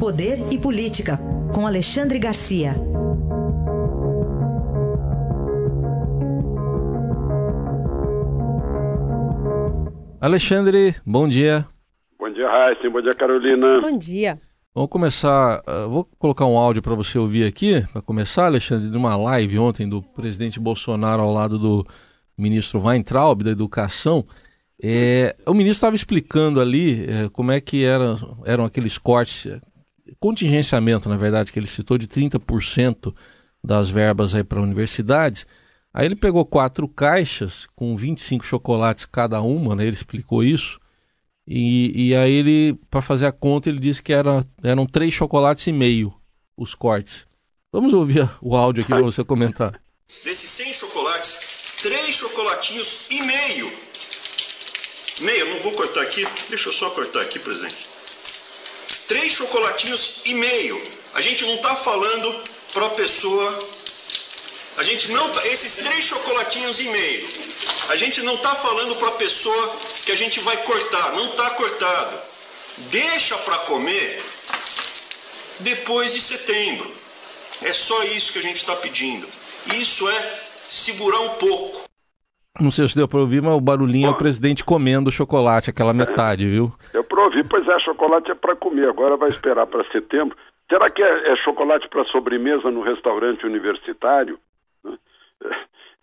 Poder e Política, com Alexandre Garcia. Alexandre, bom dia. Bom dia, Raíssa. Bom dia, Carolina. Bom dia. Vamos começar. Uh, vou colocar um áudio para você ouvir aqui, para começar, Alexandre, de uma live ontem do presidente Bolsonaro ao lado do ministro Weintraub, da Educação. É, o ministro estava explicando ali é, como é que era, eram aqueles cortes contingenciamento, na verdade, que ele citou de 30% das verbas aí para universidades. Aí ele pegou quatro caixas com 25 chocolates cada uma, né? Ele explicou isso. E, e aí ele, para fazer a conta, ele disse que era, eram três chocolates e meio os cortes. Vamos ouvir o áudio aqui para você comentar. Desses 100 chocolates, três chocolatinhos e meio. Meio, não vou cortar aqui. Deixa eu só cortar aqui, presidente três chocolatinhos e meio. A gente não está falando para a pessoa. A gente não tá, esses três chocolatinhos e meio. A gente não está falando para a pessoa que a gente vai cortar. Não está cortado. Deixa para comer depois de setembro. É só isso que a gente está pedindo. Isso é segurar um pouco. Não sei se deu para ouvir, mas o barulhinho é o presidente comendo chocolate, aquela metade, viu? Eu para ouvir, pois é, chocolate é para comer, agora vai esperar para setembro. Será que é, é chocolate para sobremesa no restaurante universitário?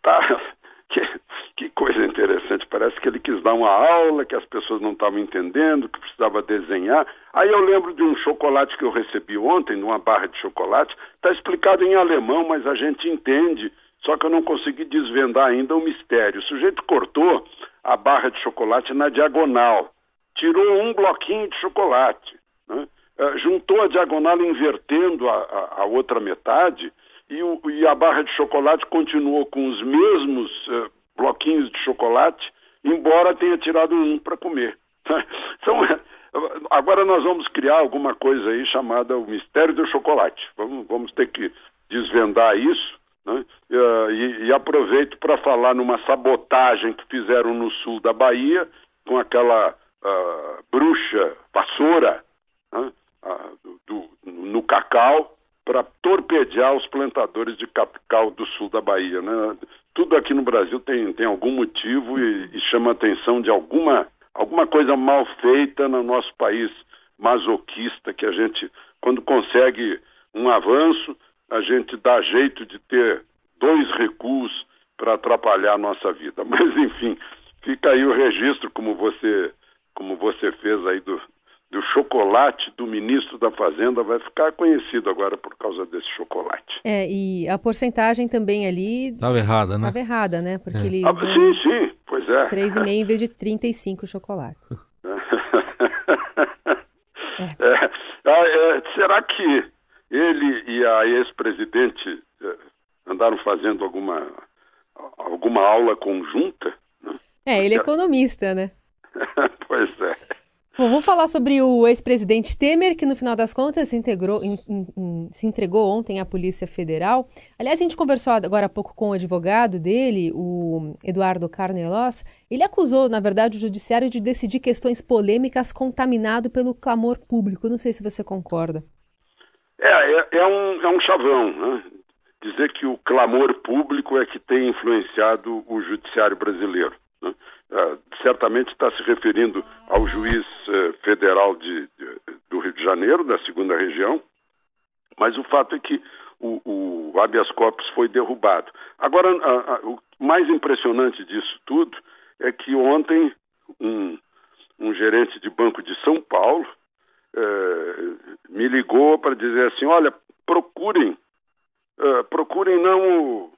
Tá, que, que coisa interessante, parece que ele quis dar uma aula que as pessoas não estavam entendendo, que precisava desenhar. Aí eu lembro de um chocolate que eu recebi ontem, numa barra de chocolate, está explicado em alemão, mas a gente entende só que eu não consegui desvendar ainda o mistério. O sujeito cortou a barra de chocolate na diagonal, tirou um bloquinho de chocolate, né? uh, juntou a diagonal invertendo a, a, a outra metade e, o, e, a barra de chocolate continuou com os mesmos uh, bloquinhos de chocolate, embora tenha tirado um para comer. Então, agora nós vamos criar alguma coisa aí chamada o mistério do chocolate. Vamos, vamos ter que desvendar isso né? E, e, aproveito para falar numa sabotagem que fizeram no sul da Bahia, com aquela uh, bruxa vassoura né? uh, do, no cacau, para torpedear os plantadores de cacau do sul da Bahia. Né? Tudo aqui no Brasil tem, tem algum motivo e, e chama a atenção de alguma, alguma coisa mal feita no nosso país masoquista, que a gente, quando consegue um avanço, a gente dá jeito de ter dois recuos para atrapalhar a nossa vida. Mas, enfim, fica aí o registro, como você, como você fez aí do, do chocolate do ministro da Fazenda, vai ficar conhecido agora por causa desse chocolate. É, e a porcentagem também ali... Estava errada, né? Estava errada, né? Porque é. ele ah, sim, sim, pois é. 3,5 em vez de 35 chocolates. é. É. Ah, é, será que ele e a ex-presidente eh, andaram fazendo alguma, alguma aula conjunta. Né? É, ele é economista, né? pois é. Bom, vamos falar sobre o ex-presidente Temer, que no final das contas se, integrou, in, in, se entregou ontem à Polícia Federal. Aliás, a gente conversou agora há pouco com o advogado dele, o Eduardo Carnelos. Ele acusou, na verdade, o judiciário de decidir questões polêmicas contaminado pelo clamor público. Não sei se você concorda. É, é, é, um, é um chavão, né? Dizer que o clamor público é que tem influenciado o judiciário brasileiro. Né? Uh, certamente está se referindo ao juiz uh, federal de, de, do Rio de Janeiro, da segunda região, mas o fato é que o, o habeas corpus foi derrubado. Agora, o mais impressionante disso tudo é que ontem um, um gerente de banco de São Paulo eh, me ligou para dizer assim, olha, procurem, uh, procurem não o,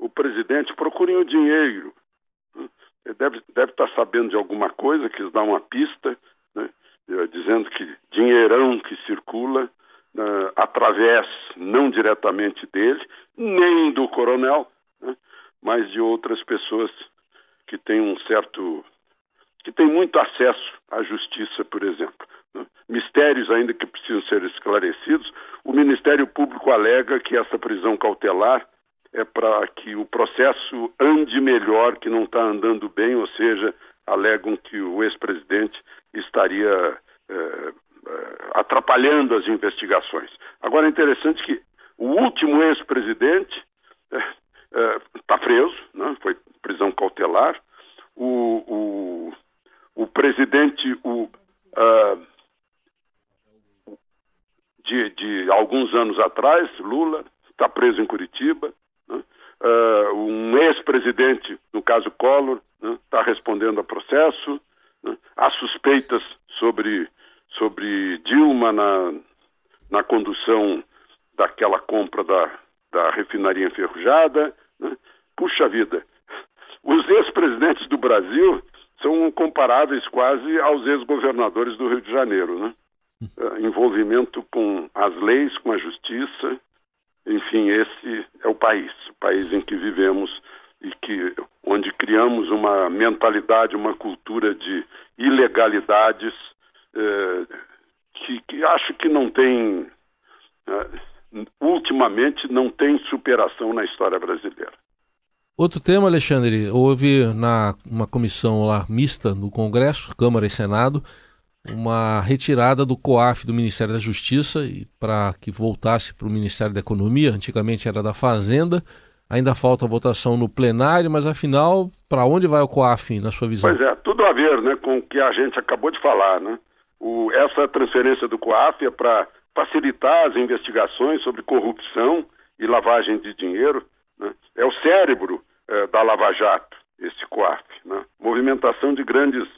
o, presidente, procurem o dinheiro. Deve, deve estar sabendo de alguma coisa, quis dar uma pista, né, eh, dizendo que dinheirão que circula através, não diretamente dele, nem do coronel, né, mas de outras pessoas que têm um certo que têm muito acesso à justiça, por exemplo mistérios ainda que precisam ser esclarecidos. O Ministério Público alega que essa prisão cautelar é para que o processo ande melhor, que não está andando bem, ou seja, alegam que o ex-presidente estaria é, é, atrapalhando as investigações. Agora é interessante que o último ex-presidente está preso, né, foi prisão cautelar. O, o, o presidente o, uh, de, de, alguns anos atrás, Lula, está preso em Curitiba. Né? Uh, um ex-presidente, no caso Collor, está né, respondendo a processo. Né? Há suspeitas sobre, sobre Dilma na, na condução daquela compra da, da refinaria enferrujada. Né? Puxa vida, os ex-presidentes do Brasil são comparáveis quase aos ex-governadores do Rio de Janeiro, né? Uh, envolvimento com as leis, com a justiça, enfim, esse é o país, o país em que vivemos e que onde criamos uma mentalidade, uma cultura de ilegalidades uh, que, que, acho que não tem uh, ultimamente não tem superação na história brasileira. Outro tema, Alexandre, houve na uma comissão lá mista no Congresso, Câmara e Senado, uma retirada do COAF do Ministério da Justiça para que voltasse para o Ministério da Economia, antigamente era da Fazenda. Ainda falta votação no plenário, mas afinal, para onde vai o COAF, na sua visão? Pois é, tudo a ver né, com o que a gente acabou de falar. Né? O, essa transferência do COAF é para facilitar as investigações sobre corrupção e lavagem de dinheiro. Né? É o cérebro é, da Lava Jato, esse COAF. Né? Movimentação de grandes,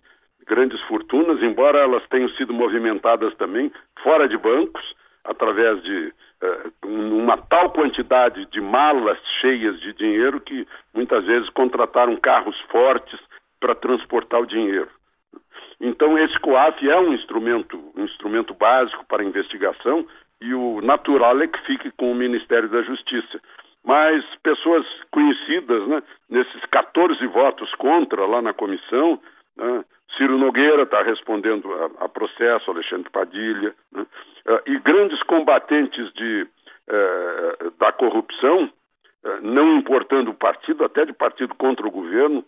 grandes fortunas, embora elas tenham sido movimentadas também fora de bancos, através de é, uma tal quantidade de malas cheias de dinheiro que muitas vezes contrataram carros fortes para transportar o dinheiro. Então esse COAF é um instrumento, um instrumento básico para investigação e o natural é que fique com o Ministério da Justiça. Mas pessoas conhecidas, né, nesses 14 votos contra lá na comissão, né, Ciro Nogueira está respondendo a, a, processo, Alexandre Padilha, né, uh, e grandes combatentes de, uh, da corrupção, uh, não importando o partido, até de partido contra o governo,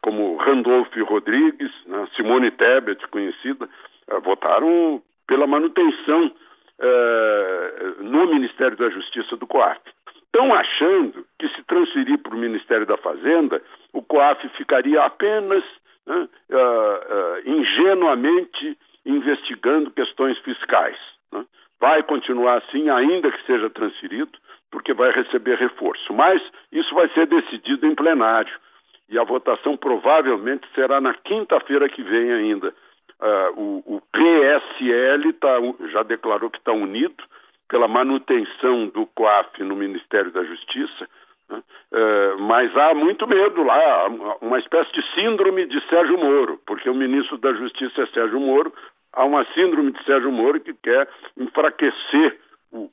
como Randolph Rodrigues, né, Simone Tebet, conhecida, eh, votaram pela manutenção eh, no Ministério da Justiça do COAF. Estão achando que se transferir para o Ministério da Fazenda, o COAF ficaria apenas né, uh, ingenuamente investigando questões fiscais. Né? Vai continuar assim, ainda que seja transferido, porque vai receber reforço. Mas isso vai ser decidido em plenário e a votação provavelmente será na quinta-feira que vem ainda. Uh, o, o, PSL tá, já declarou que está unido pela manutenção do COAF no Ministério da Justiça? Uh, mas há muito medo lá, uma espécie de síndrome de Sérgio Moro, porque o ministro da Justiça é Sérgio Moro, há uma síndrome de Sérgio Moro que quer enfraquecer o,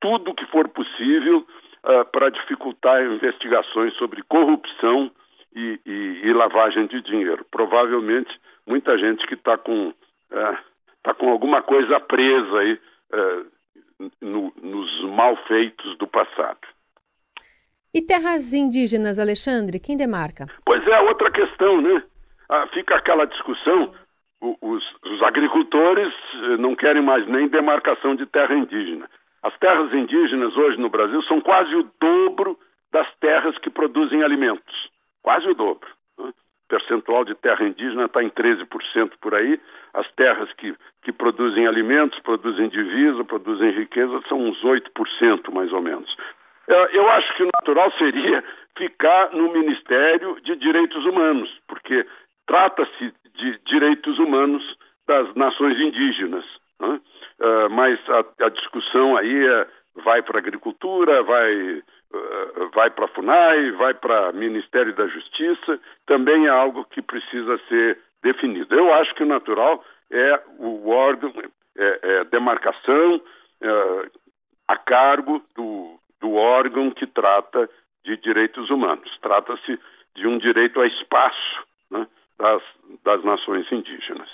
tudo que for possível uh, para dificultar investigações sobre corrupção e, e, e, lavagem de dinheiro. Provavelmente muita gente que está com, uh, tá com alguma coisa presa aí uh, no, nos malfeitos do passado. E terras indígenas, Alexandre, quem demarca? Pois é, outra questão, né? Ah, fica aquela discussão, os, os agricultores eh, não querem mais nem demarcação de terra indígena. As terras indígenas hoje no Brasil são quase o dobro das terras que produzem alimentos. Quase o dobro. Né? O percentual de terra indígena está em 13% por aí. As terras que, que produzem alimentos, produzem divisa, produzem riqueza, são uns 8% mais ou menos. É, eu acho que o natural seria ficar no Ministério de Direitos Humanos, porque trata-se de direitos humanos das nações indígenas. Né? Uh, mas a, a, discussão aí é, vai para a agricultura, vai, uh, vai para a FUNAI, vai para o Ministério da Justiça, também é algo que precisa ser definido. Eu acho que o natural é o órgão, é, é demarcação uh, a cargo do, do órgão que trata de direitos humanos. Trata-se de um direito a espaço né, das, das nações indígenas.